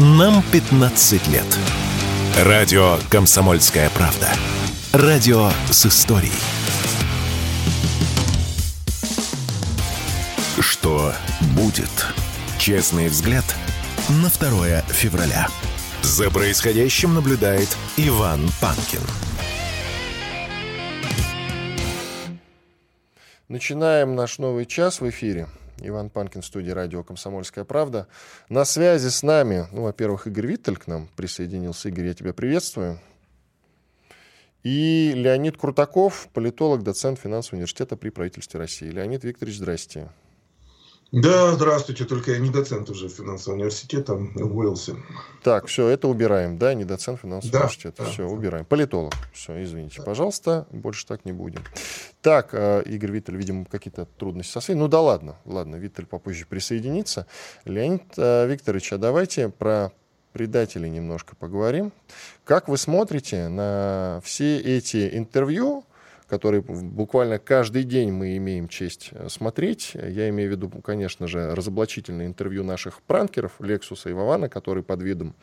Нам 15 лет. Радио «Комсомольская правда». Радио с историей. Что будет? Честный взгляд на 2 февраля. За происходящим наблюдает Иван Панкин. Начинаем наш новый час в эфире. Иван Панкин, студия радио «Комсомольская правда». На связи с нами, ну, во-первых, Игорь Виттель к нам присоединился. Игорь, я тебя приветствую. И Леонид Крутаков, политолог, доцент финансового университета при правительстве России. Леонид Викторович, здрасте. Да, здравствуйте, только я не доцент уже финансового университета, уволился. Так, все, это убираем, да, не доцент финансового да, университета, да. все, убираем. Политолог, все, извините, да. пожалуйста, больше так не будем. Так, э, Игорь Виттель, видимо, какие-то трудности со связью. Ну да ладно, ладно, Виттель попозже присоединится. Леонид э, Викторович, а давайте про предателей немножко поговорим. Как вы смотрите на все эти интервью, которые буквально каждый день мы имеем честь э, смотреть. Я имею в виду, конечно же, разоблачительное интервью наших пранкеров Лексуса и Вована, которые под видом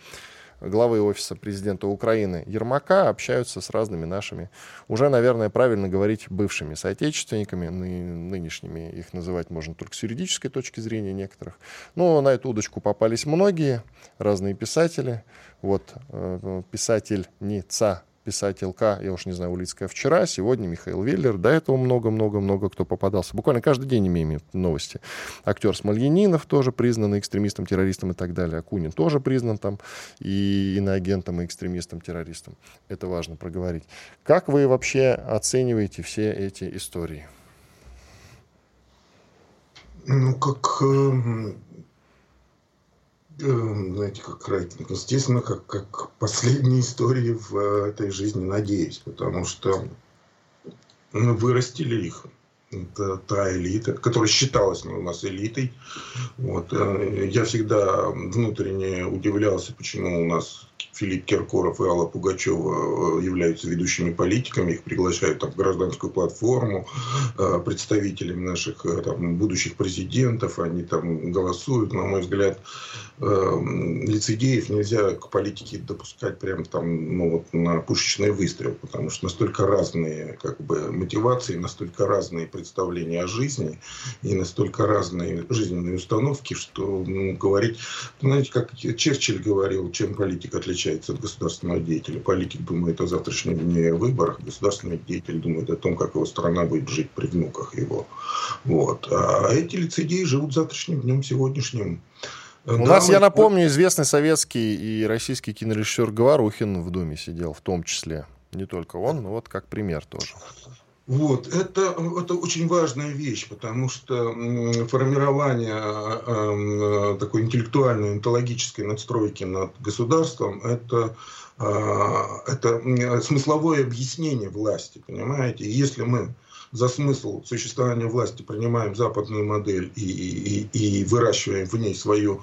главы офиса президента Украины Ермака общаются с разными нашими, уже, наверное, правильно говорить, бывшими соотечественниками, ны, нынешними их называть можно только с юридической точки зрения некоторых. Но на эту удочку попались многие, разные писатели. Вот э, писатель Ница писателька, я уж не знаю, Улицкая вчера, сегодня Михаил Веллер, до этого много-много-много кто попадался. Буквально каждый день имеем новости. Актер Смольянинов тоже признан экстремистом, террористом и так далее. Акунин тоже признан там и иноагентом, и экстремистом, террористом. Это важно проговорить. Как вы вообще оцениваете все эти истории? Ну, как Эм, знаете, как рейтинг. Естественно, как, как последние истории в э, этой жизни, надеюсь, потому что мы вырастили их. Это та элита, которая считалась у нас элитой. Вот. Э, я всегда внутренне удивлялся, почему у нас Филипп Киркоров и Алла Пугачева э, являются ведущими политиками, их приглашают там, в гражданскую платформу, э, представителями наших э, там, будущих президентов, они там голосуют. На мой взгляд, лицедеев нельзя к политике допускать прям там ну, вот, на пушечный выстрел, потому что настолько разные как бы, мотивации, настолько разные представления о жизни и настолько разные жизненные установки, что ну, говорить, знаете, как Черчилль говорил, чем политика отличается от государственного деятеля. Политик думает о завтрашнем дне выборах, государственный деятель думает о том, как его страна будет жить при внуках его. Вот. А эти лицедеи живут завтрашним днем сегодняшним. У да, нас, мы... я напомню, известный советский и российский кинорежиссер Говорухин в Думе сидел, в том числе. Не только он, но вот как пример тоже. Вот, это, это очень важная вещь, потому что формирование э, такой интеллектуальной, онтологической надстройки над государством – это, э, это смысловое объяснение власти, понимаете? И если мы за смысл существования власти принимаем западную модель и, и, и выращиваем в ней свою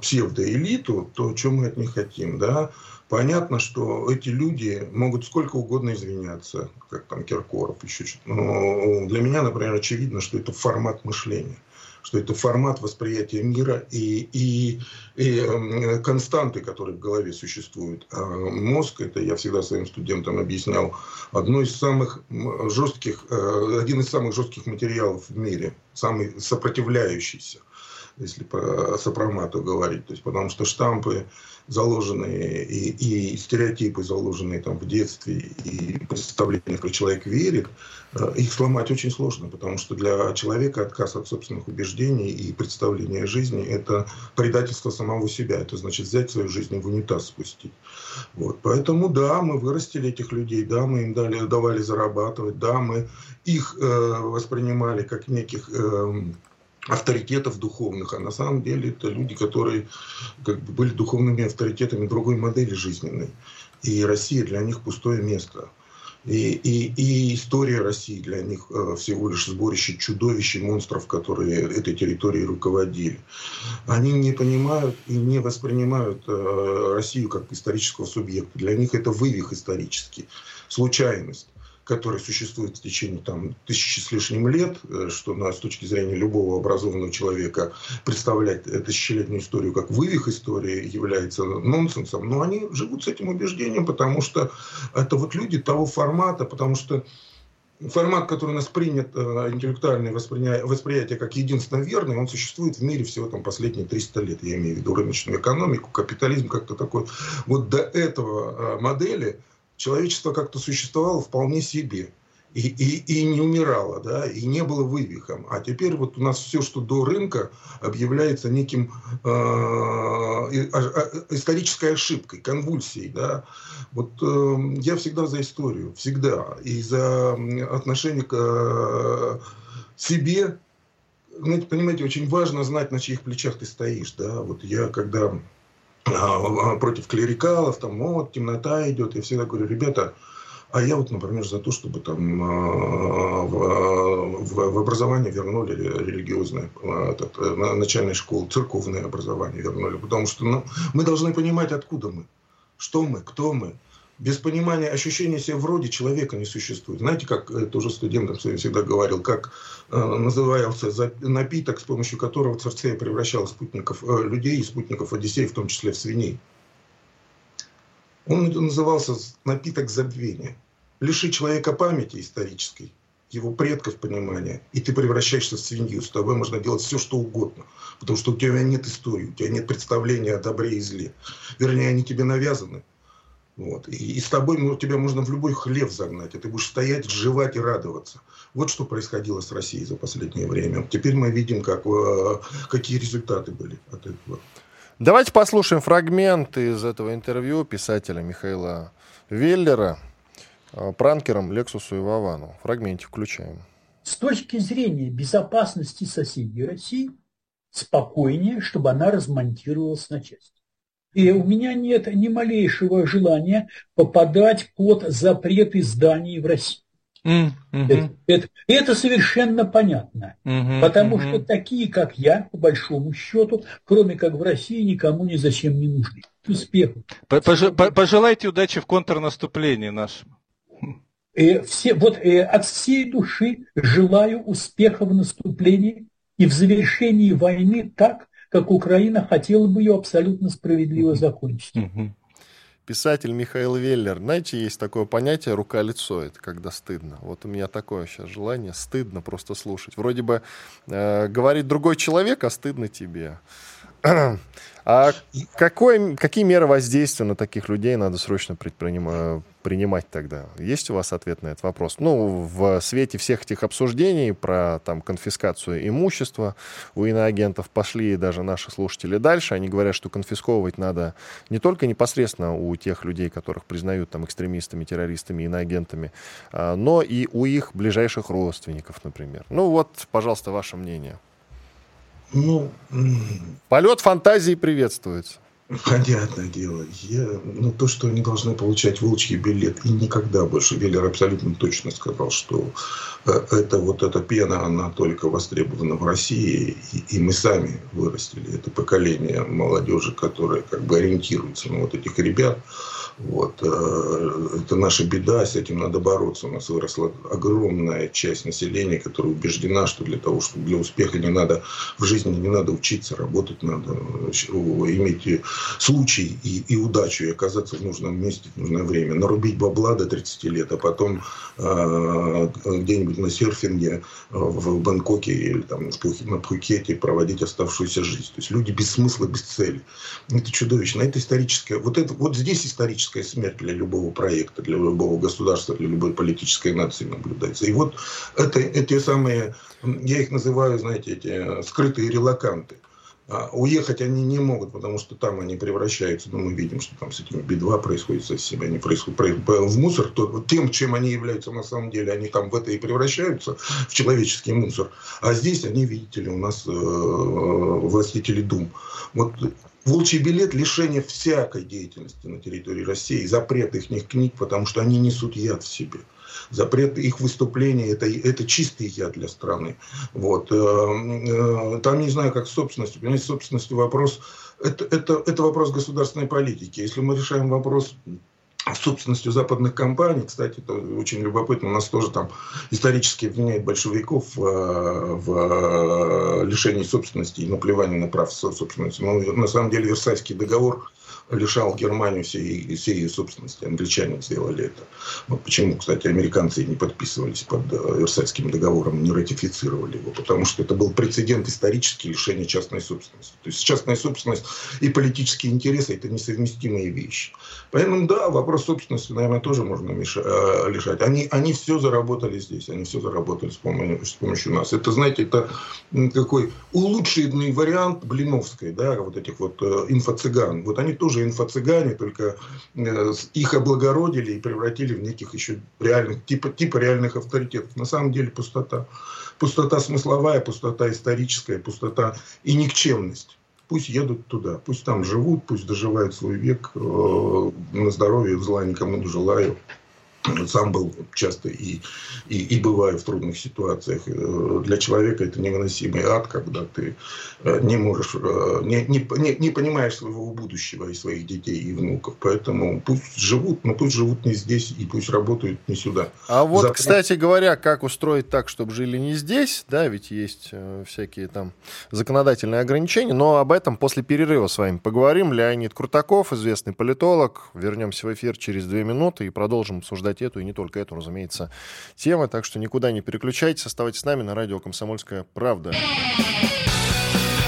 псевдоэлиту, то что мы от них хотим, да? Понятно, что эти люди могут сколько угодно извиняться, как там Киркоров, еще что-то. Но для меня, например, очевидно, что это формат мышления что это формат восприятия мира и, и, и э, константы, которые в голове существуют. А мозг, это я всегда своим студентам объяснял, одно из самых жестких, э, один из самых жестких материалов в мире, самый сопротивляющийся если по сопромату говорить. То есть, потому что штампы заложенные и, и стереотипы, заложенные там в детстве, и представления, как человек верит, э, их сломать очень сложно, потому что для человека отказ от собственных убеждений и представления жизни – это предательство самого себя. Это значит взять свою жизнь в унитаз спустить. Вот. Поэтому да, мы вырастили этих людей, да, мы им дали, давали зарабатывать, да, мы их э, воспринимали как неких э, авторитетов духовных, а на самом деле это люди, которые как бы были духовными авторитетами другой модели жизненной. И Россия для них пустое место. И, и, и история России для них э, всего лишь сборище чудовищ и монстров, которые этой территорией руководили. Они не понимают и не воспринимают э, Россию как исторического субъекта. Для них это вывих исторический, случайность. Который существует в течение там, тысячи с лишним лет, э, что на, с точки зрения любого образованного человека представлять тысячелетнюю историю как вывих истории является нонсенсом, но они живут с этим убеждением, потому что это вот люди того формата, потому что формат, который у нас принят, э, интеллектуальное восприятие как единственно верный, он существует в мире всего там последние 300 лет. Я имею в виду рыночную экономику, капитализм как-то такой. Вот до этого э, модели человечество как-то существовало вполне себе и, и, и не умирало, да, и не было вывихом. А теперь вот у нас все, что до рынка, объявляется неким э, исторической ошибкой, конвульсией, да. Вот э, я всегда за историю, всегда, и за отношение к э, себе. Знаете, понимаете, очень важно знать, на чьих плечах ты стоишь, да. Вот я когда а, против клерикалов, там, вот, темнота идет, я всегда говорю, ребята, а я вот, например, за то, чтобы там а, в, образование вернули религиозное, а, этот, начальной школы, церковное образование вернули. Потому что ну, мы должны понимать, откуда мы, что мы, кто мы. Без понимания, ощущения себя вроде человека не существует. Знаете, как это уже студентам своим всегда говорил, как э, назывался напиток, с помощью которого Царцея превращал спутников, э, людей и спутников Одиссея, в том числе в свиней. Он назывался напиток забвения лиши человека памяти исторической, его предков понимания, и ты превращаешься в свинью. С тобой можно делать все, что угодно. Потому что у тебя нет истории, у тебя нет представления о добре и зле. Вернее, они тебе навязаны. Вот. И, и с тобой ну, тебя можно в любой хлев загнать, и ты будешь стоять, жевать и радоваться. Вот что происходило с Россией за последнее время. Теперь мы видим, как, э, какие результаты были от этого. Давайте послушаем фрагмент из этого интервью писателя Михаила Веллера. А, пранкерам Лексусу и Вовану. Фрагментик включаем. С точки зрения безопасности соседей России, спокойнее, чтобы она размонтировалась на части. И у меня нет ни малейшего желания попадать под запреты зданий в России. Mm -hmm. это, это, это совершенно понятно, mm -hmm. потому mm -hmm. что такие, как я, по большому счету, кроме как в России, никому ни зачем не нужны. Успеху. Пожелайте удачи в контрнаступлении нашему. Э, все, вот э, от всей души желаю успеха в наступлении и в завершении войны так, как Украина хотела бы ее абсолютно справедливо закончить. Писатель Михаил Веллер. Знаете, есть такое понятие «рука-лицо», это когда стыдно. Вот у меня такое сейчас желание, стыдно просто слушать. Вроде бы э, говорит другой человек, а стыдно тебе. А какой, какие меры воздействия на таких людей надо срочно предпринимать, принимать тогда? Есть у вас ответ на этот вопрос? Ну, в свете всех этих обсуждений про там, конфискацию имущества у иноагентов пошли даже наши слушатели дальше. Они говорят, что конфисковывать надо не только непосредственно у тех людей, которых признают там, экстремистами, террористами, иноагентами, а, но и у их ближайших родственников, например. Ну вот, пожалуйста, ваше мнение. Ну, Полет фантазии приветствуется. Понятное дело. Я, ну, то, что они должны получать волчий билет, и никогда больше. Веллер абсолютно точно сказал, что э, это вот эта пена, она только востребована в России, и, и мы сами вырастили это поколение молодежи, которое как бы ориентируется на вот этих ребят. Вот. Э, это наша беда, с этим надо бороться. У нас выросла огромная часть населения, которая убеждена, что для того, чтобы для успеха не надо в жизни не надо учиться, работать надо, иметь случай и, и удачу, и оказаться в нужном месте в нужное время. Нарубить бабла до 30 лет, а потом э, где-нибудь на серфинге в Бангкоке или там, на Пхукете проводить оставшуюся жизнь. То есть люди без смысла, без цели. Это чудовищно. Это историческое. Вот, это, вот здесь историческое политическая смерть для любого проекта, для любого государства, для любой политической нации наблюдается. И вот это, эти самые, я их называю, знаете, эти скрытые релаканты. А уехать они не могут, потому что там они превращаются, ну, мы видим, что там с этими Би-2 происходит со всеми, они происходят в мусор, то, тем, чем они являются на самом деле, они там в это и превращаются, в человеческий мусор. А здесь они, видите ли, у нас э, властители дум. Вот Волчий билет – лишение всякой деятельности на территории России, запрет их книг, потому что они несут яд в себе. Запрет их выступлений это, – это чистый яд для страны. Вот. Э, э, там не знаю, как собственностью. Понимаете, собственностью вопрос – это, это, это вопрос государственной политики. Если мы решаем вопрос собственностью западных компаний. Кстати, это очень любопытно. У нас тоже там исторически обвиняют большевиков в, в лишении собственности и наплевании на прав собственности. Но на самом деле Версальский договор лишал Германию всей, всей ее собственности. Англичане сделали это. Вот почему, кстати, американцы не подписывались под э, Версальским договором, не ратифицировали его. Потому что это был прецедент исторический лишения частной собственности. То есть частная собственность и политические интересы – это несовместимые вещи. Поэтому, да, вопрос собственности, наверное, тоже можно э, лишать. Они, они все заработали здесь, они все заработали с помощью, с помощью нас. Это, знаете, это какой улучшенный вариант Блиновской, да, вот этих вот э, инфо-цыган. Вот они тоже тоже инфо-цыгане, только э, их облагородили и превратили в неких еще реальных, типа, типа реальных авторитетов. На самом деле пустота. Пустота смысловая, пустота историческая, пустота и никчемность. Пусть едут туда, пусть там живут, пусть доживают свой век. Э, на здоровье зла никому не желаю сам был часто и, и, и бываю в трудных ситуациях. Э, для человека это невыносимый ад, когда ты э, не можешь, э, не, не, не понимаешь своего будущего и своих детей и внуков. Поэтому пусть живут, но пусть живут не здесь и пусть работают не сюда. А вот, Запад... кстати говоря, как устроить так, чтобы жили не здесь, да, ведь есть всякие там законодательные ограничения, но об этом после перерыва с вами поговорим. Леонид Крутаков, известный политолог. Вернемся в эфир через две минуты и продолжим обсуждать обсуждать эту и не только эту, разумеется, тему. Так что никуда не переключайтесь, оставайтесь с нами на радио «Комсомольская правда».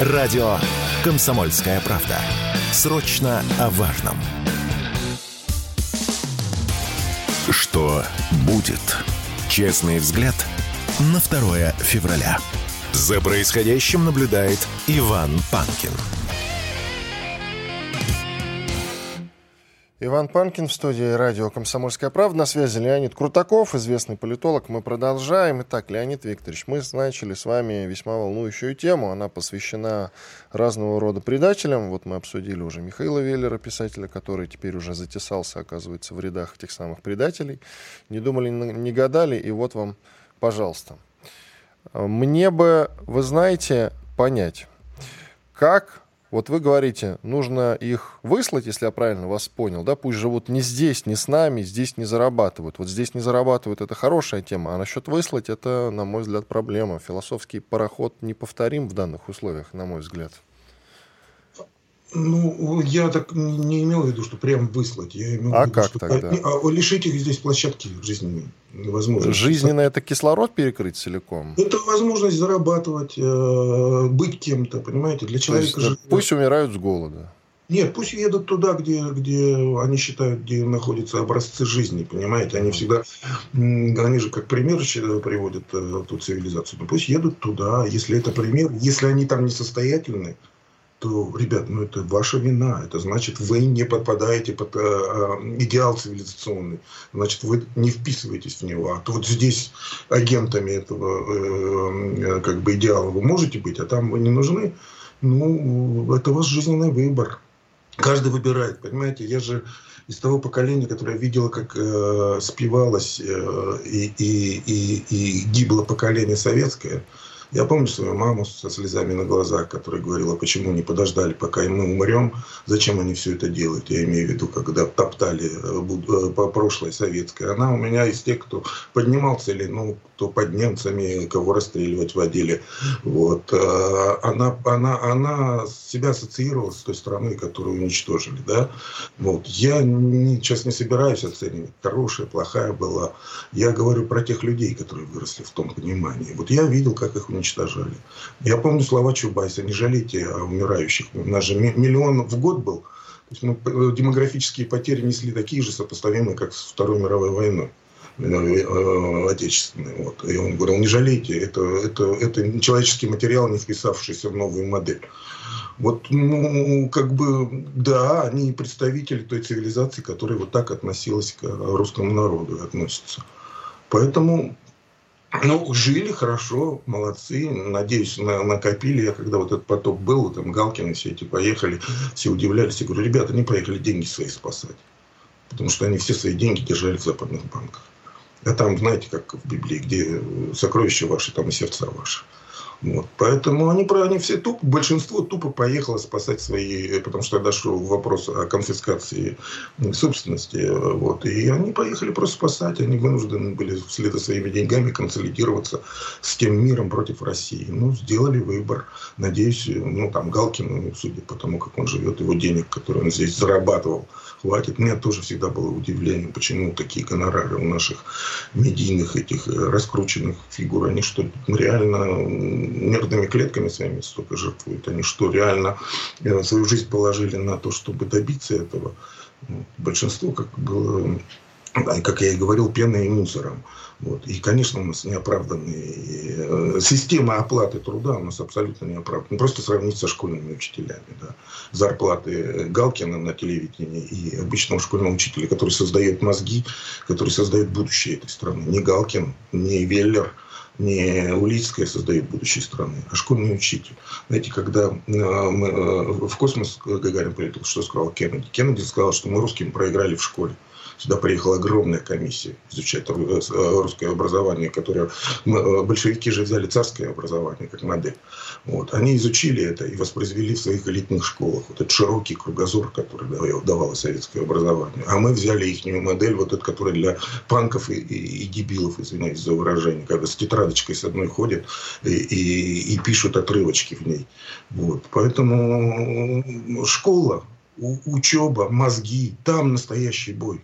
Радио «Комсомольская правда». Срочно о важном. Что будет? Честный взгляд на 2 февраля. За происходящим наблюдает Иван Панкин. Иван Панкин в студии радио «Комсомольская правда». На связи Леонид Крутаков, известный политолог. Мы продолжаем. Итак, Леонид Викторович, мы начали с вами весьма волнующую тему. Она посвящена разного рода предателям. Вот мы обсудили уже Михаила Веллера, писателя, который теперь уже затесался, оказывается, в рядах этих самых предателей. Не думали, не гадали, и вот вам, пожалуйста. Мне бы, вы знаете, понять, как вот вы говорите, нужно их выслать, если я правильно вас понял, да, пусть живут не здесь, не с нами, здесь не зарабатывают. Вот здесь не зарабатывают, это хорошая тема, а насчет выслать, это, на мой взгляд, проблема. Философский пароход неповторим в данных условиях, на мой взгляд. Ну, я так не имел в виду, что прям выслать. Я имел а в виду, как что тогда? А, лишить их здесь площадки жизненной возможности. Жизненно это кислород перекрыть целиком? Это возможность зарабатывать, э, быть кем-то, понимаете? Для человека есть, же... Пусть умирают с голода. Нет, пусть едут туда, где, где они считают, где находятся образцы жизни, понимаете? Они всегда, они же как пример приводят э, ту цивилизацию. Но пусть едут туда, если это пример, если они там несостоятельны, то, ребят, ну это ваша вина. Это значит, вы не подпадаете под э, э, идеал цивилизационный. Значит, вы не вписываетесь в него. А то вот здесь агентами этого э, э, как бы идеала вы можете быть, а там вы не нужны. Ну, это ваш жизненный выбор. Каждый выбирает, понимаете? Я же из того поколения, которое видело, как э, спивалось э, и, и, и, и гибло поколение советское. Я помню свою маму со слезами на глазах, которая говорила, почему не подождали, пока мы умрем, зачем они все это делают. Я имею в виду, когда топтали э, э, по прошлой советской. Она у меня из тех, кто поднимал цели, ну, кто под немцами, кого расстреливать водили. Вот. Э, она, она, она себя ассоциировала с той страной, которую уничтожили. Да? Вот. Я не, сейчас не собираюсь оценивать, хорошая, плохая была. Я говорю про тех людей, которые выросли в том понимании. Вот я видел, как их уничтожали. Я помню слова Чубайса, не жалейте о умирающих. У нас же миллион в год был. То есть мы э, демографические потери несли такие же сопоставимые, как с Второй мировой войной э, э, отечественной. Вот. И он говорил, не жалейте, это, это, это человеческий материал, не вписавшийся в новую модель. Вот, ну, как бы, да, они представители той цивилизации, которая вот так относилась к русскому народу, относится. Поэтому ну, жили хорошо, молодцы, надеюсь, на, накопили. Я когда вот этот поток был, там Галкины все эти поехали, все удивлялись. Я говорю, ребята, они поехали деньги свои спасать. Потому что они все свои деньги держали в западных банках. А там, знаете, как в Библии, где сокровища ваши, там и сердца ваши. Вот. Поэтому они, они все тупо, большинство тупо поехало спасать свои, потому что дошел вопрос о конфискации собственности. Вот. И они поехали просто спасать, они вынуждены были вслед за своими деньгами консолидироваться с тем миром против России. Ну, сделали выбор. Надеюсь, ну, там Галкин, судя по тому, как он живет, его денег, которые он здесь зарабатывал, хватит. Мне тоже всегда было удивлением, почему такие гонорары у наших медийных этих раскрученных фигур, они что, реально нервными клетками своими столько жертвуют? Они что, реально э, свою жизнь положили на то, чтобы добиться этого? Ну, большинство, как было как я и говорил, пеной и мусором. Вот. И, конечно, у нас неоправданные... Э, система оплаты труда у нас абсолютно неоправданная. Ну, просто сравнить со школьными учителями. Да. Зарплаты Галкина на телевидении и обычного школьного учителя, который создает мозги, который создает будущее этой страны. Не Галкин, не Веллер, не Улицкая создает будущее страны, а школьный учитель. Знаете, когда э, мы, э, в космос Гагарин полетел, что сказал Кеннеди? Кеннеди сказал, что мы русским проиграли в школе. Сюда приехала огромная комиссия изучать э, русское образование, которое э, большевики же взяли царское образование как модель. Вот. Они изучили это и воспроизвели в своих элитных школах. Вот этот широкий кругозор, который давало советское образование. А мы взяли их модель, вот эту, которая для панков и, и, и дебилов, извиняюсь за выражение, когда с тетрадочкой с одной ходят и, и, и пишут отрывочки в ней. Вот. Поэтому школа, учеба, мозги, там настоящий бой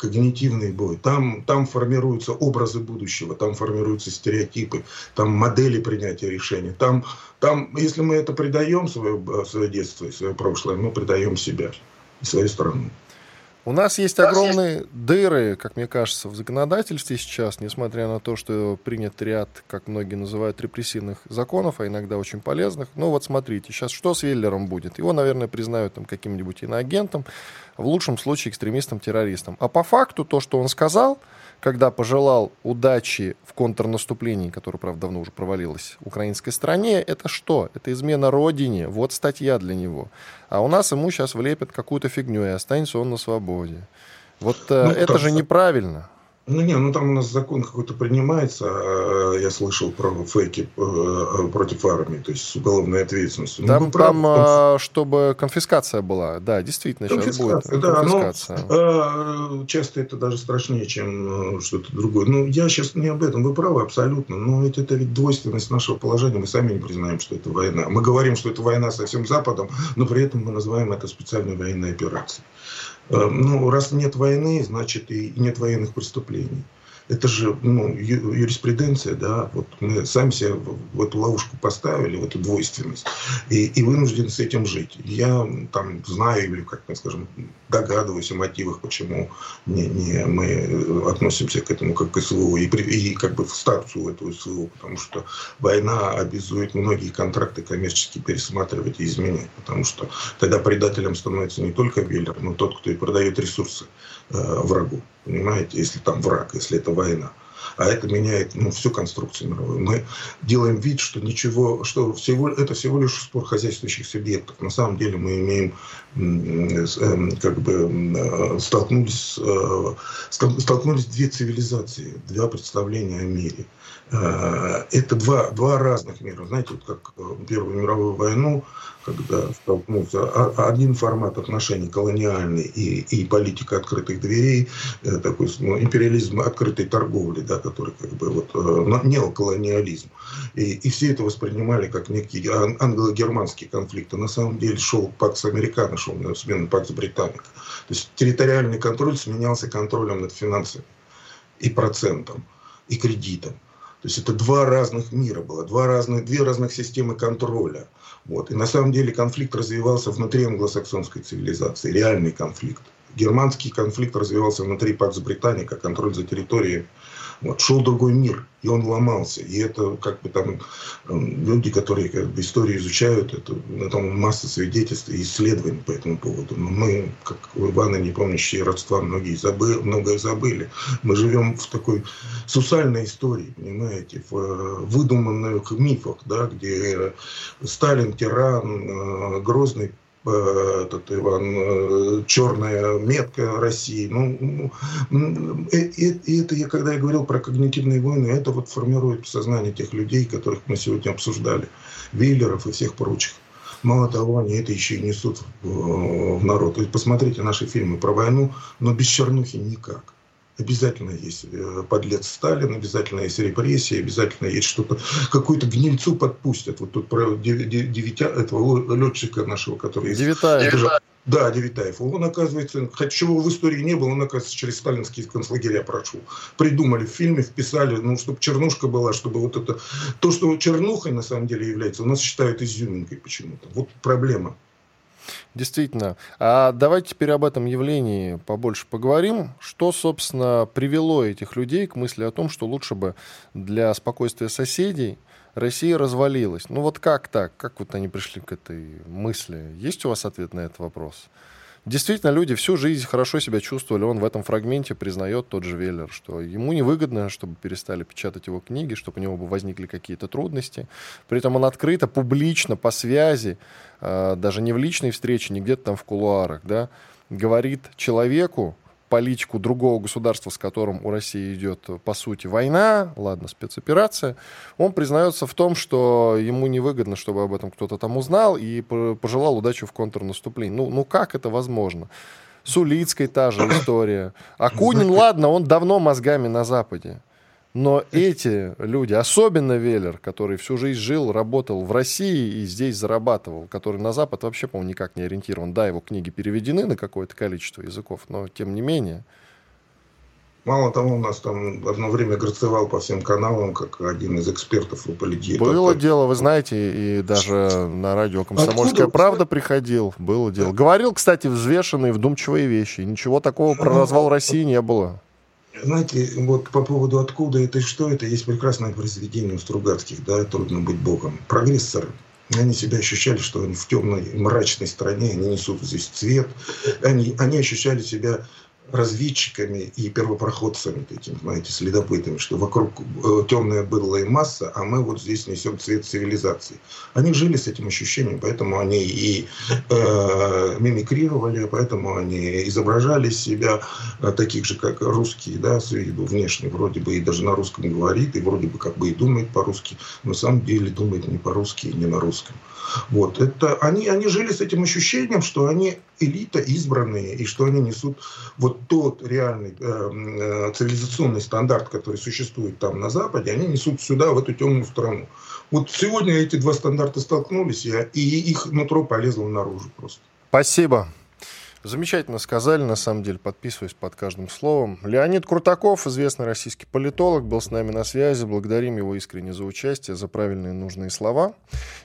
когнитивный бой. Там, там формируются образы будущего, там формируются стереотипы, там модели принятия решений. Там, там если мы это предаем, свое, свое детство и свое прошлое, мы предаем себя и свою страну. У нас есть огромные дыры, как мне кажется, в законодательстве сейчас, несмотря на то, что принят ряд, как многие называют, репрессивных законов, а иногда очень полезных. Ну вот смотрите, сейчас что с Веллером будет? Его, наверное, признают там каким-нибудь иноагентом, в лучшем случае экстремистом-террористом. А по факту то, что он сказал, когда пожелал удачи в контрнаступлении, которое, правда, давно уже провалилось, украинской стране, это что? Это измена родине. Вот статья для него. А у нас ему сейчас влепят какую-то фигню, и останется он на свободе. Вот э, ну, это же неправильно. Ну не, ну там у нас закон какой-то принимается, а, я слышал про фейки э, против армии, то есть с уголовной ответственностью. Там, ну, там прав, чтобы конфискация была, да, действительно сейчас будет да, конфискация. Но, часто это даже страшнее, чем э, что-то другое. Ну я сейчас не об этом, вы правы абсолютно, но ведь это ведь двойственность нашего положения, мы сами не признаем, что это война. Мы говорим, что это война со всем Западом, но при этом мы называем это специальной военной операцией. Э, ну, раз нет войны, значит и нет военных преступлений это же ну, юриспруденция, да, вот мы сами себя в эту ловушку поставили, в эту двойственность, и, и вынуждены с этим жить. Я там знаю или, как мы скажем, догадываюсь о мотивах, почему не, не мы относимся к этому как к СВО и, и как бы в статусу этого СВО, потому что война обязует многие контракты коммерчески пересматривать и изменять, потому что тогда предателем становится не только Веллер, но тот, кто и продает ресурсы врагу понимаете, если там враг, если это война. А это меняет ну, всю конструкцию мировую. Мы делаем вид, что ничего, что всего, это всего лишь спор хозяйствующих субъектов. На самом деле мы имеем, эм, как бы, э, столкнулись, э, столкнулись две цивилизации, два представления о мире. Э, это два, два разных мира. Знаете, вот как Первую мировую войну когда столкнулся один формат отношений колониальный и, и политика открытых дверей, э, такой ну, империализм открытой торговли, да, который как бы вот э, неоколониализм. И, и все это воспринимали как некий англо-германский конфликт. А на самом деле шел Пакс Американо, шел на смену Пакс Британика. То есть территориальный контроль сменялся контролем над финансами и процентом, и кредитом. То есть это два разных мира было, два разных, две разных системы контроля. Вот. И на самом деле конфликт развивался внутри англосаксонской цивилизации, реальный конфликт. Германский конфликт развивался внутри Пакс Британии, как контроль за территорией вот, шел другой мир, и он ломался. И это как бы там эм, люди, которые как бы, историю изучают, это, там масса свидетельств и исследований по этому поводу. Но мы, как Иваны, не помнящие родства, многие забы, многое забыли. Мы живем в такой сусальной истории, понимаете, в э, выдуманных мифах, да, где Сталин, тиран, э, Грозный этот Иван, черная метка России. Ну, и, и это я, когда я говорил про когнитивные войны, это вот формирует сознание тех людей, которых мы сегодня обсуждали, Виллеров и всех прочих. Мало того, они это еще и несут в народ. То есть посмотрите наши фильмы про войну, но без чернухи никак. Обязательно есть э, подлец Сталин, обязательно есть репрессии, обязательно есть что-то, какую-то гнильцу подпустят. Вот тут про девятя, этого летчика нашего, который... Девятаев. Да, Девитаев. Он, оказывается, хотя чего в истории не было, он, оказывается, через сталинские концлагеря прошел. Придумали в фильме, вписали, ну, чтобы чернушка была, чтобы вот это... То, что чернухой на самом деле является, у нас считают изюминкой почему-то. Вот проблема. Действительно. А давайте теперь об этом явлении побольше поговорим. Что, собственно, привело этих людей к мысли о том, что лучше бы для спокойствия соседей Россия развалилась. Ну вот как так? Как вот они пришли к этой мысли? Есть у вас ответ на этот вопрос? Действительно, люди всю жизнь хорошо себя чувствовали. Он в этом фрагменте признает тот же Веллер, что ему невыгодно, чтобы перестали печатать его книги, чтобы у него бы возникли какие-то трудности. При этом он открыто, публично, по связи, а, даже не в личной встрече, не где-то там в кулуарах, да, говорит человеку, политику другого государства, с которым у России идет, по сути, война, ладно, спецоперация, он признается в том, что ему невыгодно, чтобы об этом кто-то там узнал, и пожелал удачи в контрнаступлении. Ну, ну как это возможно? С Улицкой та же история. Акунин, ладно, он давно мозгами на Западе. Но эти люди, особенно Веллер, который всю жизнь жил, работал в России и здесь зарабатывал, который на Запад вообще, по-моему, никак не ориентирован. Да, его книги переведены на какое-то количество языков, но тем не менее. Мало того, у нас там одно время грацевал по всем каналам, как один из экспертов в политики. Было это... дело, вы знаете, и даже на радио «Комсомольская Откуда? правда» приходил. Было дело. Говорил, кстати, взвешенные, вдумчивые вещи. Ничего такого про развал России не было. Знаете, вот по поводу откуда это и что это, есть прекрасное произведение у Стругацких, да, «Трудно быть богом». Прогрессоры, они себя ощущали, что они в темной, мрачной стране, они несут здесь цвет, они, они ощущали себя разведчиками и первопроходцами, такими, знаете, следопытами, что вокруг э, темная быдлая масса, а мы вот здесь несем цвет цивилизации. Они жили с этим ощущением, поэтому они и э, мимикрировали, поэтому они изображали себя э, таких же, как русские, да, с виду внешне, вроде бы и даже на русском говорит, и вроде бы как бы и думает по-русски, но на самом деле думает не по-русски и не на русском. Вот. Это, они, они жили с этим ощущением, что они элита избранные, и что они несут вот тот реальный э, э, цивилизационный стандарт, который существует там на Западе, они несут сюда, в эту темную страну. Вот сегодня эти два стандарта столкнулись, и, их нутро полезло наружу просто. Спасибо. Замечательно сказали, на самом деле, подписываюсь под каждым словом. Леонид Крутаков, известный российский политолог, был с нами на связи. Благодарим его искренне за участие, за правильные нужные слова.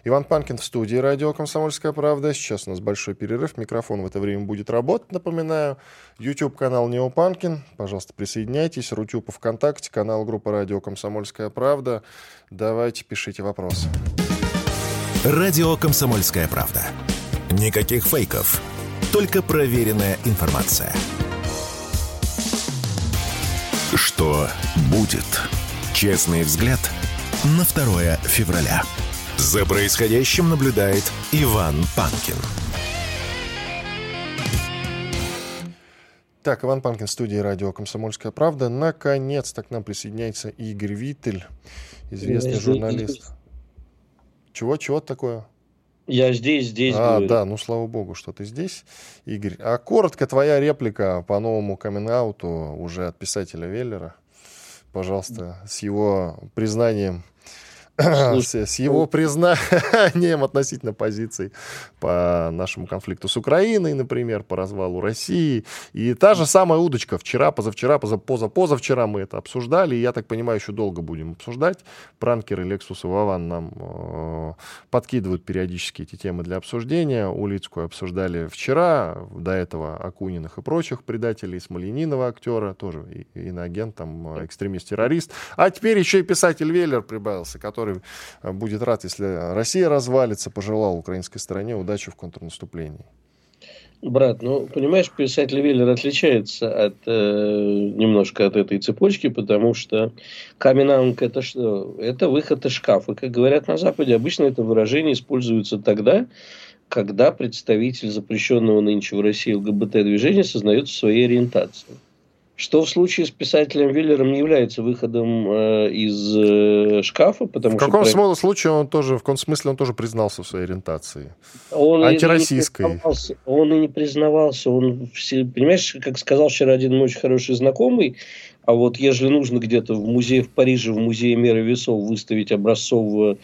Иван Панкин в студии радио «Комсомольская правда». Сейчас у нас большой перерыв. Микрофон в это время будет работать, напоминаю. YouTube-канал Неопанкин. Пожалуйста, присоединяйтесь. Рутюб ВКонтакте, канал группы радио «Комсомольская правда». Давайте, пишите вопросы. Радио «Комсомольская правда». Никаких фейков только проверенная информация. Что будет? Честный взгляд на 2 февраля. За происходящим наблюдает Иван Панкин. Так, Иван Панкин, студии радио «Комсомольская правда». Наконец-то к нам присоединяется Игорь Виттель, известный журналист. Чего, чего такое? Я здесь, здесь. А, говорю. да, ну слава богу, что ты здесь, Игорь. А коротко твоя реплика по новому камин уже от писателя Веллера. Пожалуйста, с его признанием с его ну, признанием относительно позиций по нашему конфликту с Украиной, например, по развалу России. И та же самая удочка. Вчера, позавчера, поза, позавчера мы это обсуждали, и я так понимаю, еще долго будем обсуждать. Пранкеры Lexus и Вован нам э, подкидывают периодически эти темы для обсуждения. Улицкую обсуждали вчера, до этого Акуниных и прочих предателей, Смоленинова актера, тоже иноагент, там, экстремист-террорист. А теперь еще и писатель Веллер прибавился, который который э, будет рад, если Россия развалится, пожелал украинской стороне удачи в контрнаступлении. Брат, ну, понимаешь, писатель Веллер отличается от, э, немножко от этой цепочки, потому что каменанг это что? Это выход из шкафа. Как говорят на Западе, обычно это выражение используется тогда, когда представитель запрещенного нынче в России ЛГБТ-движения сознается своей ориентацией. Что в случае с писателем Виллером не является выходом э, из э, шкафа, потому в каком что... В случае он тоже, в каком смысле он тоже признался в своей ориентации? Он Антироссийской. И он и не признавался. Он, понимаешь, как сказал вчера один мой очень хороший знакомый, а вот если нужно где-то в музее в Париже, в музее меры весов выставить образцового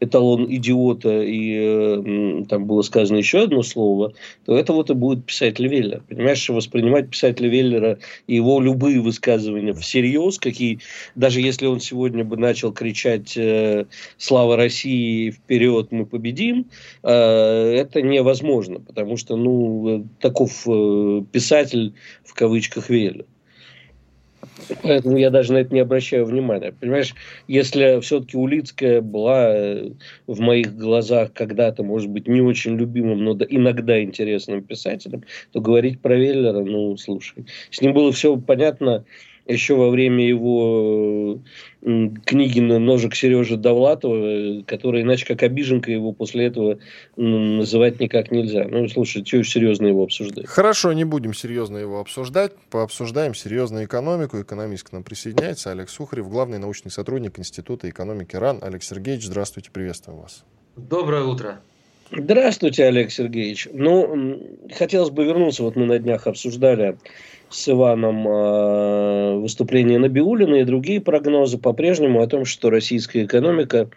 эталон идиота, и э, там было сказано еще одно слово, то это вот и будет писатель Веллер. Понимаешь, воспринимать писателя Веллера и его любые высказывания всерьез, какие, даже если он сегодня бы начал кричать э, «Слава России! Вперед! Мы победим!», э, это невозможно, потому что, ну, таков э, писатель в кавычках Веллер. Поэтому я даже на это не обращаю внимания. Понимаешь, если все-таки Улицкая была э, в моих глазах когда-то, может быть, не очень любимым, но иногда интересным писателем, то говорить про Веллера, ну, слушай, с ним было все понятно еще во время его книги «Ножик Сережи Довлатова», который иначе как обиженка его после этого называть никак нельзя. Ну, слушай, чего серьезно его обсуждать? Хорошо, не будем серьезно его обсуждать. Пообсуждаем серьезную экономику. Экономист к нам присоединяется. Олег Сухарев, главный научный сотрудник Института экономики РАН. Олег Сергеевич, здравствуйте, приветствую вас. Доброе утро. Здравствуйте, Олег Сергеевич. Ну, хотелось бы вернуться, вот мы на днях обсуждали с Иваном э, выступление Набиулина и другие прогнозы по-прежнему о том, что российская экономика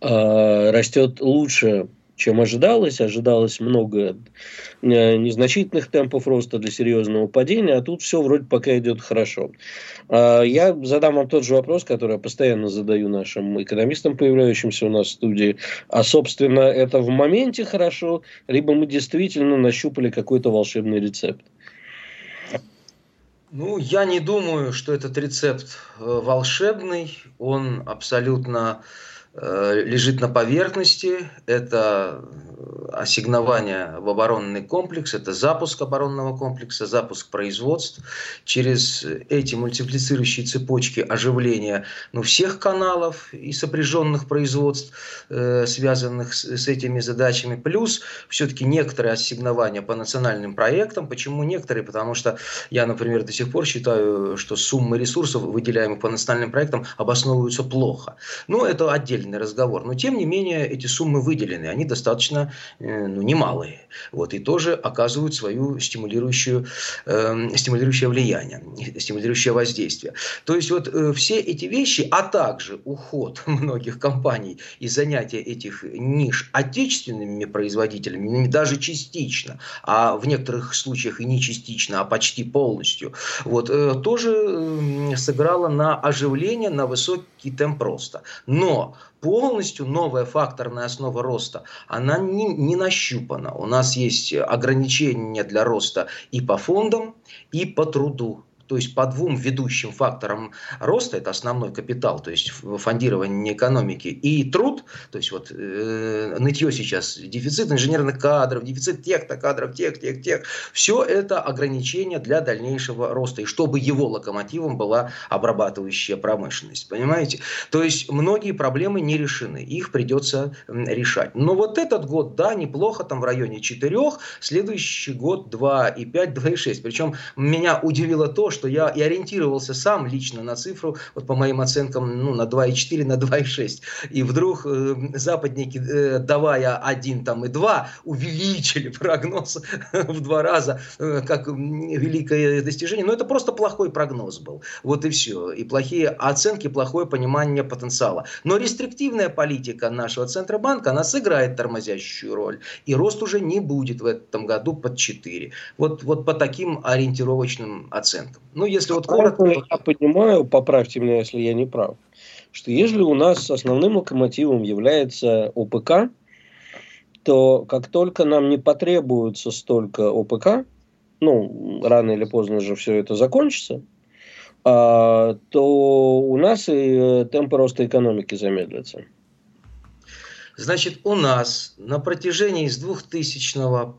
э, растет лучше, чем ожидалось. Ожидалось много э, незначительных темпов роста для серьезного падения, а тут все вроде пока идет хорошо. Я задам вам тот же вопрос, который я постоянно задаю нашим экономистам, появляющимся у нас в студии. А, собственно, это в моменте хорошо, либо мы действительно нащупали какой-то волшебный рецепт? Ну, я не думаю, что этот рецепт э, волшебный. Он абсолютно Э, лежит на поверхности, это ассигнование в оборонный комплекс, это запуск оборонного комплекса, запуск производств. Через эти мультиплицирующие цепочки оживления ну, всех каналов и сопряженных производств, э, связанных с, с этими задачами, плюс все-таки некоторые ассигнования по национальным проектам. Почему некоторые? Потому что я, например, до сих пор считаю, что суммы ресурсов, выделяемых по национальным проектам, обосновываются плохо. Но это отдельно отдельный разговор. Но тем не менее эти суммы выделены, они достаточно э, ну, немалые. Вот, и тоже оказывают свою стимулирующую, э, стимулирующее влияние, стимулирующее воздействие. То есть вот э, все эти вещи, а также уход многих компаний и занятие этих ниш отечественными производителями, даже частично, а в некоторых случаях и не частично, а почти полностью, вот, э, тоже э, сыграло на оживление, на высокий темп роста. Но полностью новая факторная основа роста, она не, не нащупана. У нас есть ограничения для роста и по фондам, и по труду. То есть по двум ведущим факторам роста, это основной капитал, то есть фондирование экономики, и труд, то есть вот э, нытье сейчас, дефицит инженерных кадров, дефицит технокадров, тех, тех, тех, все это ограничение для дальнейшего роста, и чтобы его локомотивом была обрабатывающая промышленность, понимаете? То есть многие проблемы не решены, их придется решать. Но вот этот год, да, неплохо, там в районе 4, следующий год 2,5, 2,6. Причем меня удивило то, что я и ориентировался сам лично на цифру, вот по моим оценкам, ну, на 2,4, на 2,6. И вдруг э, западники, э, давая 1 там, и 2, увеличили прогноз в два раза, э, как великое достижение. Но это просто плохой прогноз был. Вот и все. И плохие оценки, плохое понимание потенциала. Но рестриктивная политика нашего Центробанка, она сыграет тормозящую роль. И рост уже не будет в этом году под 4. Вот, вот по таким ориентировочным оценкам. Ну, если вот коротко... Я понимаю, поправьте меня, если я не прав, что если у нас основным локомотивом является ОПК, то как только нам не потребуется столько ОПК, ну, рано или поздно же все это закончится, а, то у нас и темпы роста экономики замедлятся. Значит, у нас на протяжении с 2000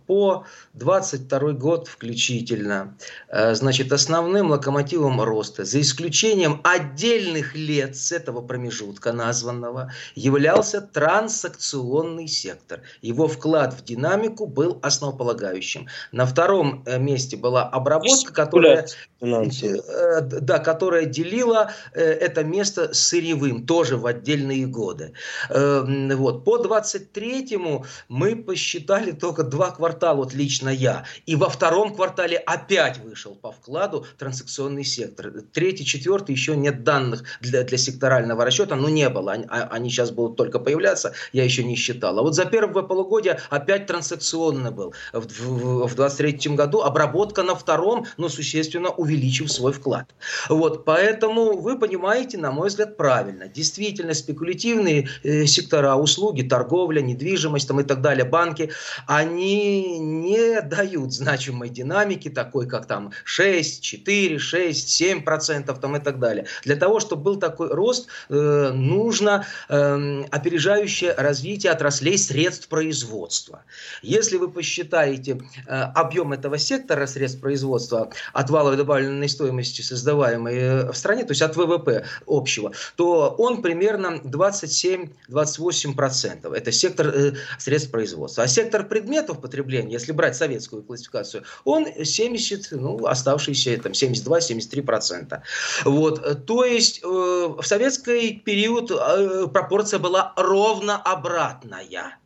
по 22 год включительно, э, значит, основным локомотивом роста, за исключением отдельных лет с этого промежутка названного, являлся транзакционный сектор. Его вклад в динамику был основополагающим. На втором э, месте была обработка, которая, э, да, которая делила это место сырьевым, тоже в отдельные годы. Вот. По 23-му мы посчитали только два квартала, вот лично я. И во втором квартале опять вышел по вкладу транзакционный сектор. Третий, четвертый еще нет данных для, для секторального расчета, но не было. Они, а, они сейчас будут только появляться, я еще не считал. А вот за первое полугодие опять транзакционный был. В, в, в 23 году обработка на втором, но существенно увеличив свой вклад. Вот, поэтому вы понимаете, на мой взгляд, правильно. Действительно, спекулятивные э, сектора услуги, торговля, недвижимость там, и так далее, банки, они не дают значимой динамики, такой как там 6, 4, 6, 7 процентов там, и так далее. Для того, чтобы был такой рост, э, нужно э, опережающее развитие отраслей средств производства. Если вы посчитаете э, объем этого сектора средств производства от валовой добавленной стоимости, создаваемой э, в стране, то есть от ВВП общего, то он примерно 27-28 процентов. Это сектор э, средств производства. А сектор предметов потребления, если брать советскую классификацию, он 70, ну, оставшиеся там 72-73 процента. Вот. То есть э, в советский период э, пропорция была ровно обратная.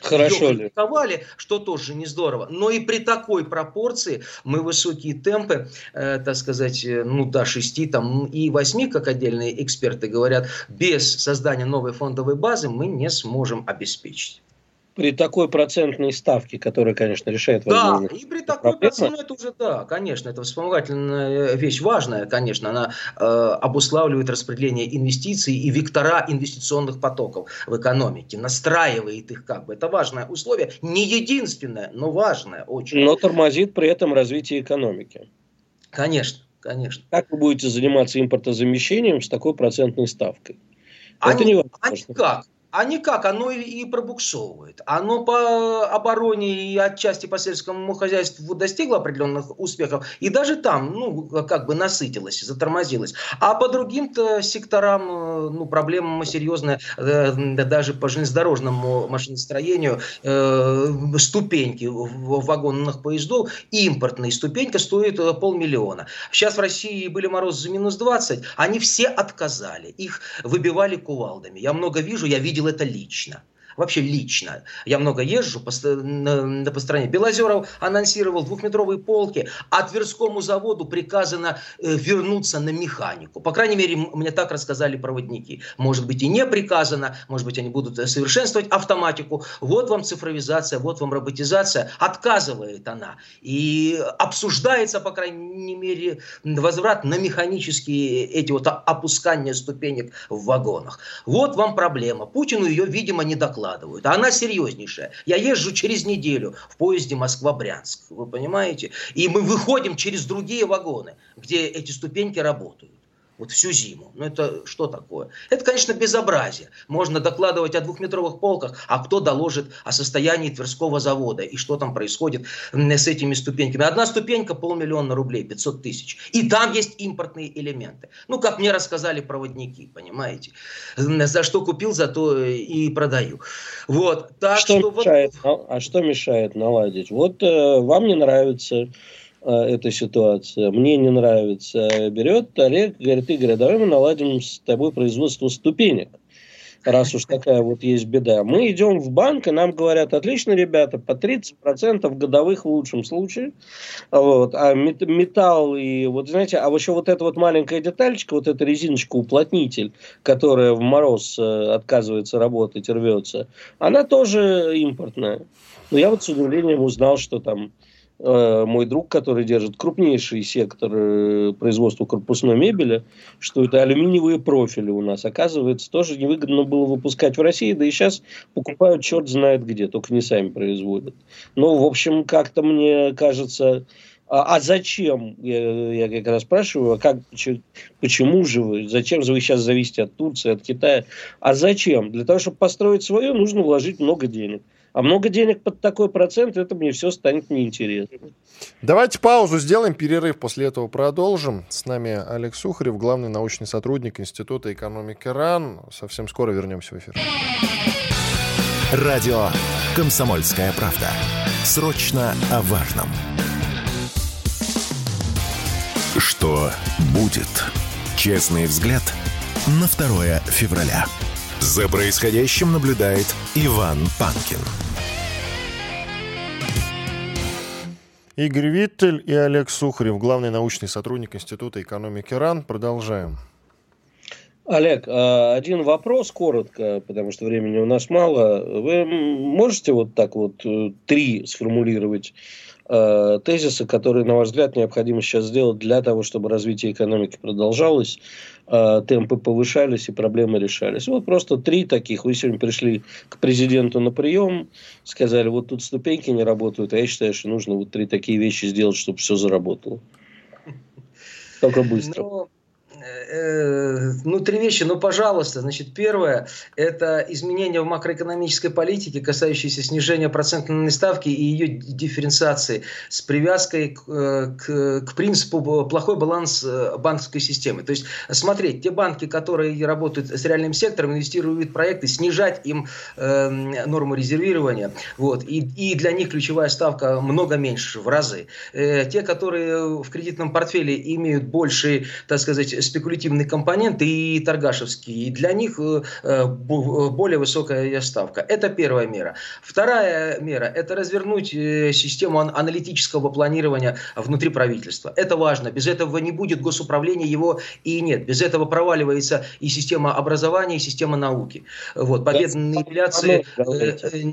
Хорошо ли? что тоже не здорово. Но и при такой пропорции мы высокие темпы, э, так сказать, э, ну до 6 там, и 8, как отдельные эксперты говорят, без создания новой фондовой базы мы не сможем обеспечить при такой процентной ставке, которая, конечно, решает Да, и при такой процентной, это уже, да, конечно, это вспомогательная вещь важная, конечно, она э, обуславливает распределение инвестиций и вектора инвестиционных потоков в экономике, настраивает их как бы. Это важное условие, не единственное, но важное очень. Но тормозит при этом развитие экономики. Конечно, конечно. Как вы будете заниматься импортозамещением с такой процентной ставкой? А, это не, а никак. А никак, оно и пробуксовывает. Оно по обороне и отчасти по сельскому хозяйству достигло определенных успехов, и даже там, ну, как бы насытилось, затормозилось. А по другим-то секторам, э, ну, проблема серьезная, э, даже по железнодорожному машиностроению, э, ступеньки вагонных поездов, импортная ступенька стоит полмиллиона. Сейчас в России были морозы за минус 20, они все отказали, их выбивали кувалдами. Я много вижу, я видел видел это лично вообще лично. Я много езжу по, на, по стране. Белозеров анонсировал двухметровые полки, а Тверскому заводу приказано э, вернуться на механику. По крайней мере, мне так рассказали проводники. Может быть и не приказано, может быть они будут э, совершенствовать автоматику. Вот вам цифровизация, вот вам роботизация. Отказывает она. И обсуждается, по крайней мере, возврат на механические эти вот опускания ступенек в вагонах. Вот вам проблема. Путину ее, видимо, не докладывает выкладывают. А она серьезнейшая. Я езжу через неделю в поезде Москва-Брянск. Вы понимаете? И мы выходим через другие вагоны, где эти ступеньки работают вот всю зиму. Ну это что такое? Это, конечно, безобразие. Можно докладывать о двухметровых полках, а кто доложит о состоянии Тверского завода и что там происходит с этими ступеньками. Одна ступенька полмиллиона рублей, 500 тысяч. И там есть импортные элементы. Ну, как мне рассказали проводники, понимаете? За что купил, за то и продаю. Вот. Так что, что мешает, вот... А что мешает наладить? Вот э, вам не нравится Э, эта ситуация, мне не нравится, берет Олег, говорит, Игорь, а давай мы наладим с тобой производство ступенек, раз уж такая вот есть беда. Мы идем в банк, и нам говорят, отлично, ребята, по 30% годовых в лучшем случае, вот, а металл и, вот знаете, а еще вот эта вот маленькая детальчика, вот эта резиночка-уплотнитель, которая в мороз э, отказывается работать, рвется, она тоже импортная. Но я вот с удивлением узнал, что там Э, мой друг, который держит крупнейший сектор э, производства корпусной мебели, что это алюминиевые профили у нас. Оказывается, тоже невыгодно было выпускать в России, да и сейчас покупают черт знает где, только не сами производят. Но, в общем, как-то мне кажется, А, а зачем, я, я как раз спрашиваю, а как, почему же вы, зачем же вы сейчас зависите от Турции, от Китая? А зачем? Для того, чтобы построить свое, нужно вложить много денег. А много денег под такой процент, это мне все станет неинтересно. Давайте паузу сделаем, перерыв, после этого продолжим. С нами Олег Сухарев, главный научный сотрудник Института экономики РАН. Совсем скоро вернемся в эфир. Радио «Комсомольская правда». Срочно о важном. Что будет? Честный взгляд на 2 февраля. За происходящим наблюдает Иван Панкин. Игорь Виттель и Олег Сухарев, главный научный сотрудник Института экономики РАН. Продолжаем. Олег, а, один вопрос коротко, потому что времени у нас мало. Вы можете вот так вот э, три сформулировать э, тезисы, которые, на ваш взгляд, необходимо сейчас сделать для того, чтобы развитие экономики продолжалось, э, темпы повышались и проблемы решались. Вот просто три таких. Вы сегодня пришли к президенту на прием, сказали, вот тут ступеньки не работают, а я считаю, что нужно вот три такие вещи сделать, чтобы все заработало. Только быстро. Но ну, Э, ну, три вещи, ну, пожалуйста. Значит, первое – это изменения в макроэкономической политике, касающиеся снижения процентной ставки и ее дифференциации с привязкой к, э, к, к принципу плохой баланс э, банковской системы. То есть, смотреть, те банки, которые работают с реальным сектором, инвестируют в проекты, снижать им э, норму резервирования. Вот, и, и для них ключевая ставка много меньше, в разы. Э, те, которые в кредитном портфеле имеют больший, так сказать, спекулятивный компонент и торгашевский. И для них э, э, более высокая ставка. Это первая мера. Вторая мера – это развернуть э, систему аналитического планирования внутри правительства. Это важно. Без этого не будет госуправления, его и нет. Без этого проваливается и система образования, и система науки. Вот. Победные инфляции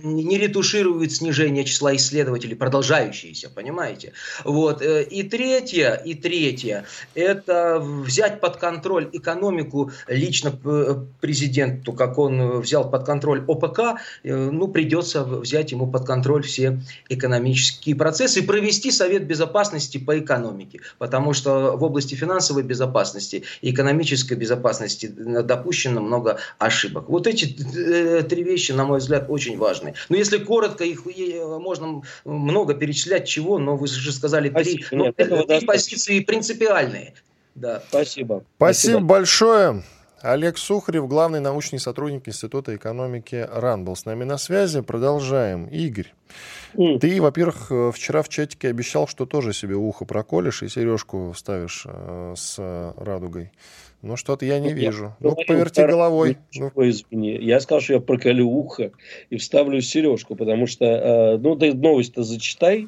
не ретушируют снижение числа исследователей, продолжающиеся, понимаете? Вот. И третье, и третье – это взять под контроль экономику лично э, президенту, как он взял под контроль ОПК, э, ну, придется взять ему под контроль все экономические процессы и провести Совет Безопасности по экономике, потому что в области финансовой безопасности и экономической безопасности допущено много ошибок. Вот эти э, три вещи, на мой взгляд, очень важны. Но если коротко, их можно много перечислять чего, но вы же сказали три, но, три позиции принципиальные. Да, спасибо. Спасибо, спасибо. большое. Олег Сухарев, главный научный сотрудник Института экономики РАН, был с нами на связи. Продолжаем. Игорь, mm. ты, во-первых, э, вчера в чатике обещал, что тоже себе ухо проколешь и сережку вставишь э, с радугой. Ну, что-то я не я вижу. Ну, поверти головой. Ну. Извини. Я сказал, что я проколю ухо и вставлю сережку, потому что, э, ну, ты новость-то зачитай,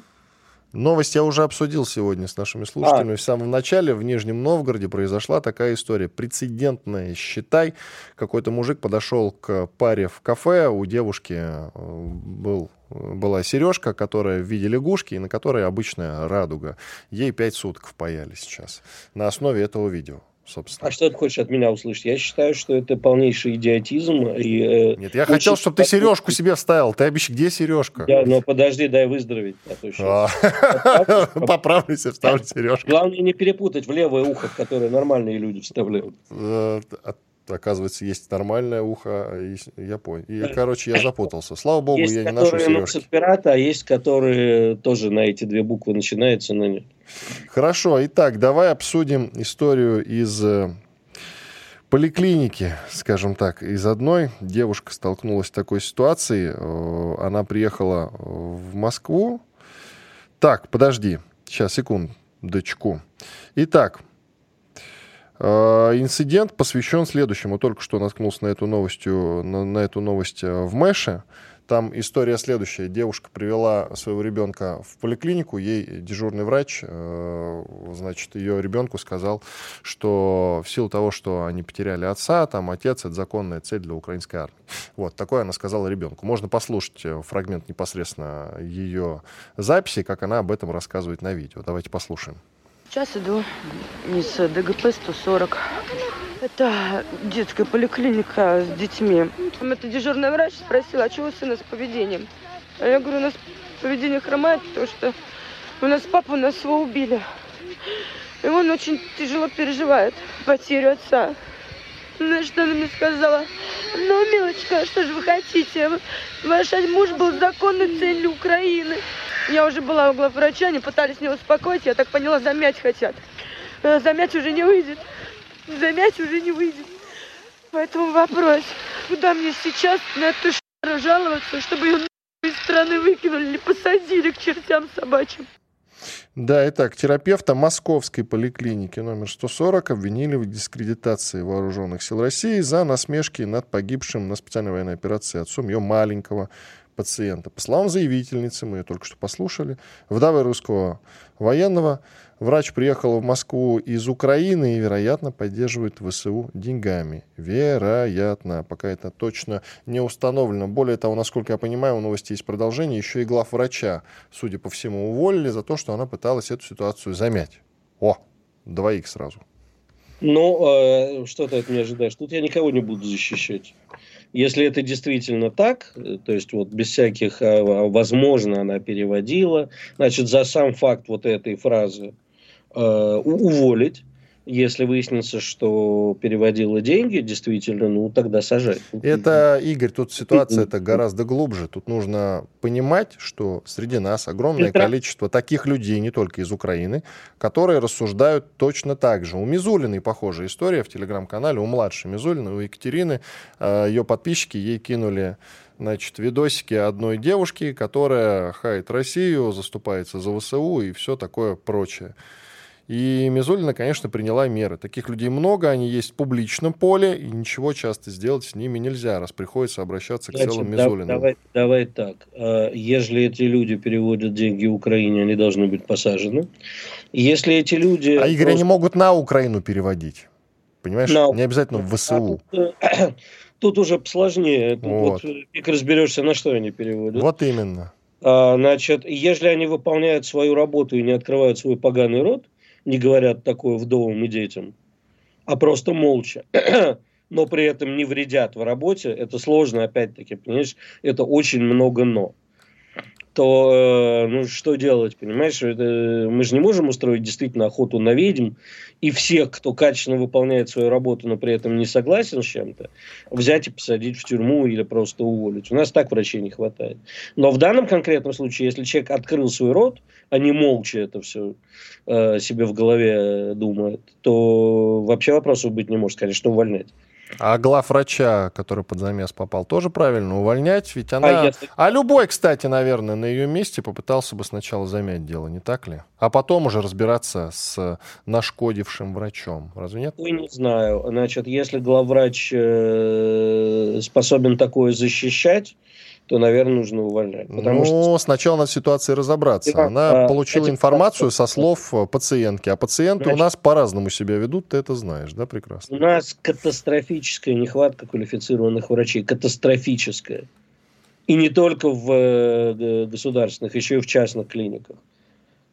Новость я уже обсудил сегодня с нашими слушателями. А. В самом начале в Нижнем Новгороде произошла такая история. Прецедентная, считай. Какой-то мужик подошел к паре в кафе. У девушки э, был, была сережка, которая в виде лягушки, и на которой обычная радуга. Ей пять суток впаяли сейчас. На основе этого видео собственно. А что ты хочешь от меня услышать? Я считаю, что это полнейший идиотизм. И, э, Нет, я хотел, чтобы ты сережку себе вставил. Ты обещал, где сережка? Да, но подожди, дай выздороветь. А Поправлюсь и вставлю сережку. Главное не перепутать в левое ухо, которое нормальные люди вставляют. Э, оказывается, есть нормальное ухо, я понял. И, короче, я запутался. Слава богу, есть, я не ношу сережки. пирата, а есть, которые тоже на эти две буквы начинаются, но нет. Хорошо, итак, давай обсудим историю из э, поликлиники, скажем так, из одной. Девушка столкнулась с такой ситуацией. Э, она приехала в Москву. Так, подожди, сейчас, секундочку. Итак, Э, инцидент посвящен следующему. Только что наткнулся на эту, новостью, на, на эту новость э, в Мэше. Там история следующая. Девушка привела своего ребенка в поликлинику, ей дежурный врач, э, значит, ее ребенку сказал, что в силу того, что они потеряли отца, там отец — это законная цель для украинской армии. Вот, такое она сказала ребенку. Можно послушать фрагмент непосредственно ее записи, как она об этом рассказывает на видео. Давайте послушаем. Сейчас иду из ДГП 140. Это детская поликлиника с детьми. Это дежурный врач спросила, а чего у сына с поведением? А я говорю, у нас поведение хромает, потому что У нас папу нас его убили. И он очень тяжело переживает потерю отца. Ну, что она мне сказала? Ну, милочка, что же вы хотите? Ваш муж был законной целью Украины. Я уже была у главврача, они пытались меня успокоить. Я так поняла, замять хотят. Э, замять уже не выйдет. Замять уже не выйдет. Поэтому вопрос, куда мне сейчас на эту ш**ру жаловаться, чтобы ее из страны выкинули или посадили к чертям собачьим? Да, итак, терапевта Московской поликлиники номер 140 обвинили в дискредитации вооруженных сил России за насмешки над погибшим на специальной военной операции отцом ее маленького пациента. По словам заявительницы, мы ее только что послушали, вдовы русского военного, врач приехал в Москву из Украины и, вероятно, поддерживает ВСУ деньгами. Вероятно. Пока это точно не установлено. Более того, насколько я понимаю, у новости есть продолжение. Еще и глав врача, судя по всему, уволили за то, что она пыталась эту ситуацию замять. О, двоих сразу. Ну, э, что ты от меня ожидаешь? Тут я никого не буду защищать. Если это действительно так, э, то есть вот без всяких, а, возможно, она переводила, значит, за сам факт вот этой фразы э, уволить, если выяснится, что переводила деньги, действительно, ну тогда сажать. Это, Игорь, тут ситуация это гораздо глубже. Тут нужно понимать, что среди нас огромное количество таких людей, не только из Украины, которые рассуждают точно так же. У Мизулиной похожая история в телеграм-канале, у младшей Мизулиной, у Екатерины, э, ее подписчики ей кинули значит, видосики одной девушки, которая хает Россию, заступается за ВСУ и все такое прочее. И Мизулина, конечно, приняла меры. Таких людей много, они есть в публичном поле, и ничего часто сделать с ними нельзя, раз приходится обращаться Значит, к целым Мизулиным. Давай, давай так. А, если эти люди переводят деньги Украине, они должны быть посажены. Если эти люди... А, Игорь, просто... они могут на Украину переводить. Понимаешь? На... Не обязательно в ВСУ. А тут, тут уже сложнее. Тут вот. вот разберешься, на что они переводят. Вот именно. А, значит, если они выполняют свою работу и не открывают свой поганый рот, не говорят такое вдовам и детям, а просто молча, но при этом не вредят в работе, это сложно, опять-таки, понимаешь, это очень много «но» то э, ну, что делать, понимаешь? Это, мы же не можем устроить действительно охоту на ведьм и всех, кто качественно выполняет свою работу, но при этом не согласен с чем-то, взять и посадить в тюрьму или просто уволить. У нас так врачей не хватает. Но в данном конкретном случае, если человек открыл свой рот, а не молча это все э, себе в голове думает, то вообще вопросов быть не может, конечно, увольнять. А главврача, который под замес попал, тоже правильно увольнять? Ведь она... А, если... а любой, кстати, наверное, на ее месте попытался бы сначала замять дело, не так ли? А потом уже разбираться с нашкодившим врачом. Разве нет? Ой, не знаю. Значит, если главврач э, способен такое защищать, то, наверное, нужно увольнять. Потому ну, что... сначала надо ситуации разобраться. Да, Она а, получила эти... информацию со слов пациентки, а пациенты Значит, у нас по-разному себя ведут, ты это знаешь, да, прекрасно? У нас катастрофическая нехватка квалифицированных врачей, катастрофическая. И не только в э, государственных, еще и в частных клиниках.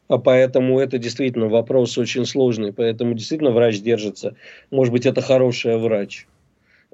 А поэтому это действительно вопрос очень сложный. Поэтому действительно врач держится. Может быть, это хороший врач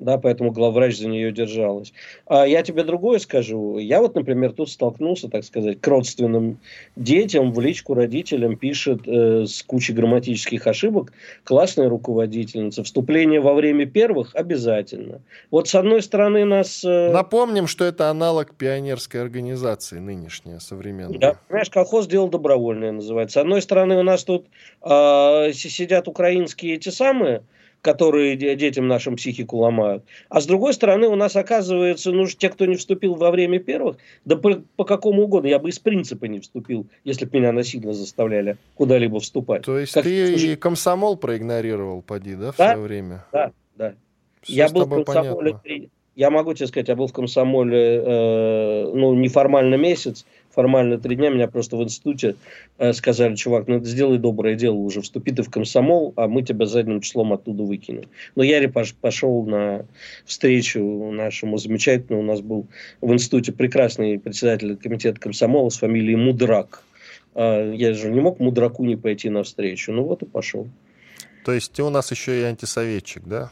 да, поэтому главврач за нее держалась. А я тебе другое скажу. Я вот, например, тут столкнулся, так сказать, к родственным детям, в личку родителям пишет э, с кучей грамматических ошибок классная руководительница. Вступление во время первых обязательно. Вот с одной стороны нас... Э... Напомним, что это аналог пионерской организации нынешняя, современная. Да, понимаешь, колхоз дело добровольное называется. С одной стороны у нас тут э, сидят украинские эти самые которые детям нашим психику ломают. А с другой стороны, у нас оказывается, ну, те, кто не вступил во время первых, да по, по какому угодно, я бы из принципа не вступил, если бы меня насильно заставляли куда-либо вступать. То есть как, ты слушай, и комсомол проигнорировал, поди, да, в да? свое время? Да, да. Все я был комсомоле. Я могу тебе сказать, я был в комсомоле, э, ну, неформально месяц, формально три дня, меня просто в институте э, сказали, чувак, ну сделай доброе дело уже, вступи ты в комсомол, а мы тебя задним числом оттуда выкинем. Но я пошел на встречу нашему замечательному, у нас был в институте прекрасный председатель комитета комсомола с фамилией Мудрак. Э, я же не мог Мудраку не пойти на встречу, ну вот и пошел. То есть ты у нас еще и антисоветчик, да?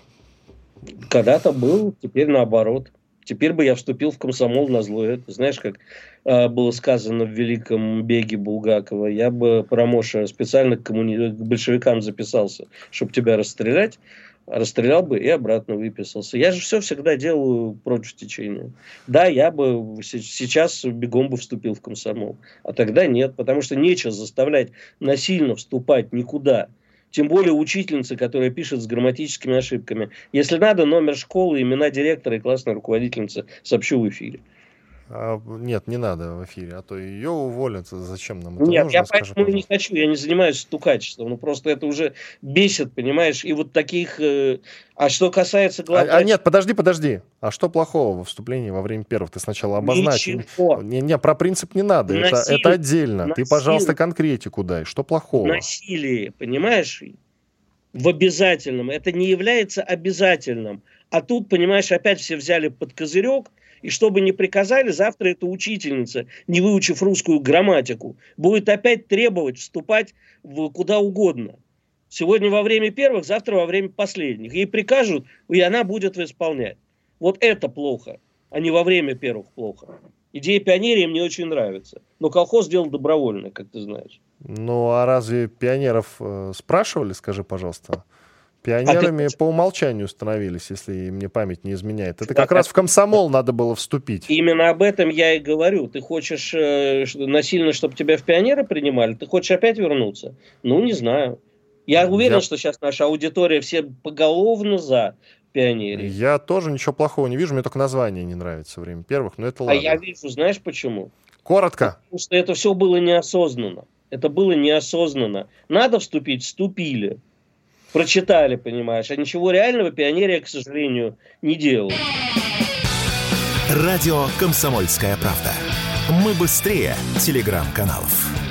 Когда-то был, теперь наоборот. теперь бы я вступил в комсомол на зло. Это, знаешь, как э, было сказано в великом беге Булгакова, я бы, Промоша, специально к, коммуни... к большевикам записался, чтобы тебя расстрелять, расстрелял бы и обратно выписался. Я же все всегда делаю против течения. Да, я бы сейчас бегом бы вступил в комсомол, а тогда нет, потому что нечего заставлять насильно вступать никуда. Тем более учительницы, которая пишет с грамматическими ошибками. Если надо, номер школы, имена директора и классной руководительницы сообщу в эфире. А, нет, не надо в эфире, а то ее уволят. Зачем нам это Нет, нужно, я поэтому не хочу, я не занимаюсь стукачеством. Ну, просто это уже бесит, понимаешь? И вот таких... Э, а что касается главврач... а, а нет, подожди, подожди. А что плохого во вступлении во время первых? Ты сначала обозначь. Ничего. Не, не, про принцип не надо. Это, это отдельно. Насилие. Ты, пожалуйста, конкретику дай. Что плохого? Насилие, понимаешь? В обязательном. Это не является обязательным. А тут, понимаешь, опять все взяли под козырек, и что бы ни приказали, завтра эта учительница, не выучив русскую грамматику, будет опять требовать вступать в куда угодно. Сегодня во время первых, завтра во время последних. Ей прикажут, и она будет исполнять. Вот это плохо, а не во время первых плохо. Идея пионерии мне очень нравится. Но колхоз сделал добровольно, как ты знаешь. Ну, а разве пионеров э, спрашивали, скажи, пожалуйста? Пионерами а ты... по умолчанию становились, если мне память не изменяет. Это как а раз в комсомол надо было вступить. Именно об этом я и говорю. Ты хочешь э, насильно, чтобы тебя в пионеры принимали? Ты хочешь опять вернуться? Ну, не знаю. Я уверен, я... что сейчас наша аудитория все поголовно за пионерии. Я тоже ничего плохого не вижу, мне только название не нравится время первых, но это ладно. А я вижу, знаешь почему? Коротко. Потому что это все было неосознанно. Это было неосознанно. Надо вступить, вступили прочитали, понимаешь. А ничего реального пионерия, к сожалению, не делал. Радио «Комсомольская правда». Мы быстрее телеграм-каналов.